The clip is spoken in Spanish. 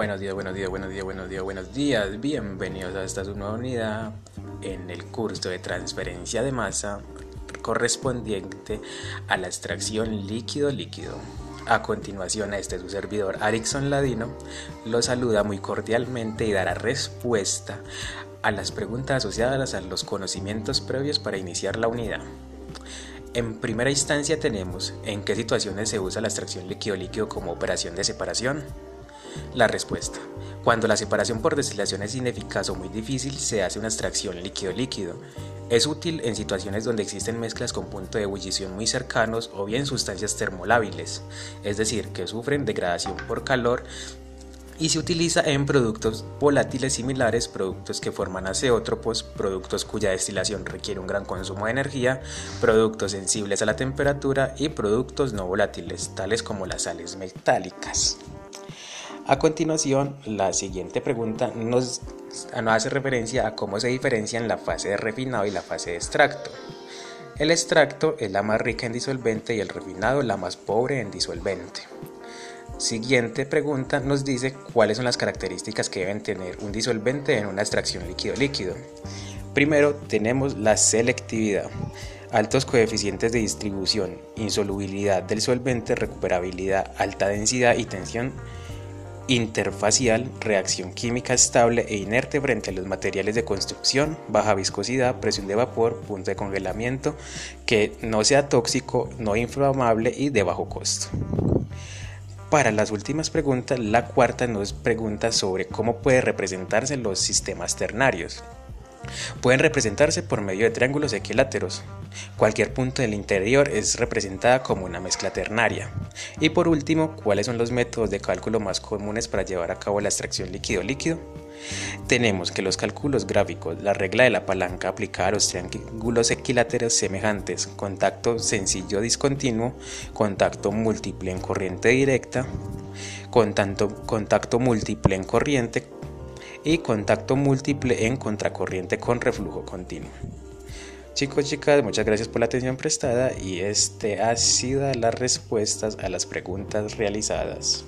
Buenos días, buenos días, buenos días, buenos días, buenos días. Bienvenidos a esta nueva unidad en el curso de transferencia de masa correspondiente a la extracción líquido-líquido. A continuación, este su servidor Arixon Ladino lo saluda muy cordialmente y dará respuesta a las preguntas asociadas a los conocimientos previos para iniciar la unidad. En primera instancia tenemos en qué situaciones se usa la extracción líquido-líquido como operación de separación. La respuesta. Cuando la separación por destilación es ineficaz o muy difícil, se hace una extracción líquido-líquido. Es útil en situaciones donde existen mezclas con punto de ebullición muy cercanos o bien sustancias termolábiles, es decir, que sufren degradación por calor y se utiliza en productos volátiles similares, productos que forman aceótropos, productos cuya destilación requiere un gran consumo de energía, productos sensibles a la temperatura y productos no volátiles, tales como las sales metálicas. A continuación, la siguiente pregunta nos, hace referencia a cómo se diferencian la fase de refinado y la fase de extracto. El extracto es la más rica en disolvente y el refinado la más pobre en disolvente. Siguiente pregunta nos dice cuáles son las características que deben tener un disolvente en una extracción líquido-líquido. Primero tenemos la selectividad, altos coeficientes de distribución, insolubilidad del solvente, recuperabilidad, alta densidad y tensión interfacial, reacción química estable e inerte frente a los materiales de construcción, baja viscosidad, presión de vapor, punto de congelamiento, que no sea tóxico, no inflamable y de bajo costo. Para las últimas preguntas, la cuarta nos pregunta sobre cómo puede representarse los sistemas ternarios. Pueden representarse por medio de triángulos equiláteros. Cualquier punto del interior es representada como una mezcla ternaria. Y por último, ¿cuáles son los métodos de cálculo más comunes para llevar a cabo la extracción líquido-líquido? Tenemos que los cálculos gráficos, la regla de la palanca aplicada a los triángulos equiláteros semejantes, contacto sencillo discontinuo, contacto múltiple en corriente directa, contacto, contacto múltiple en corriente y contacto múltiple en contracorriente con reflujo continuo. Chicos, chicas, muchas gracias por la atención prestada y este ha sido las respuestas a las preguntas realizadas.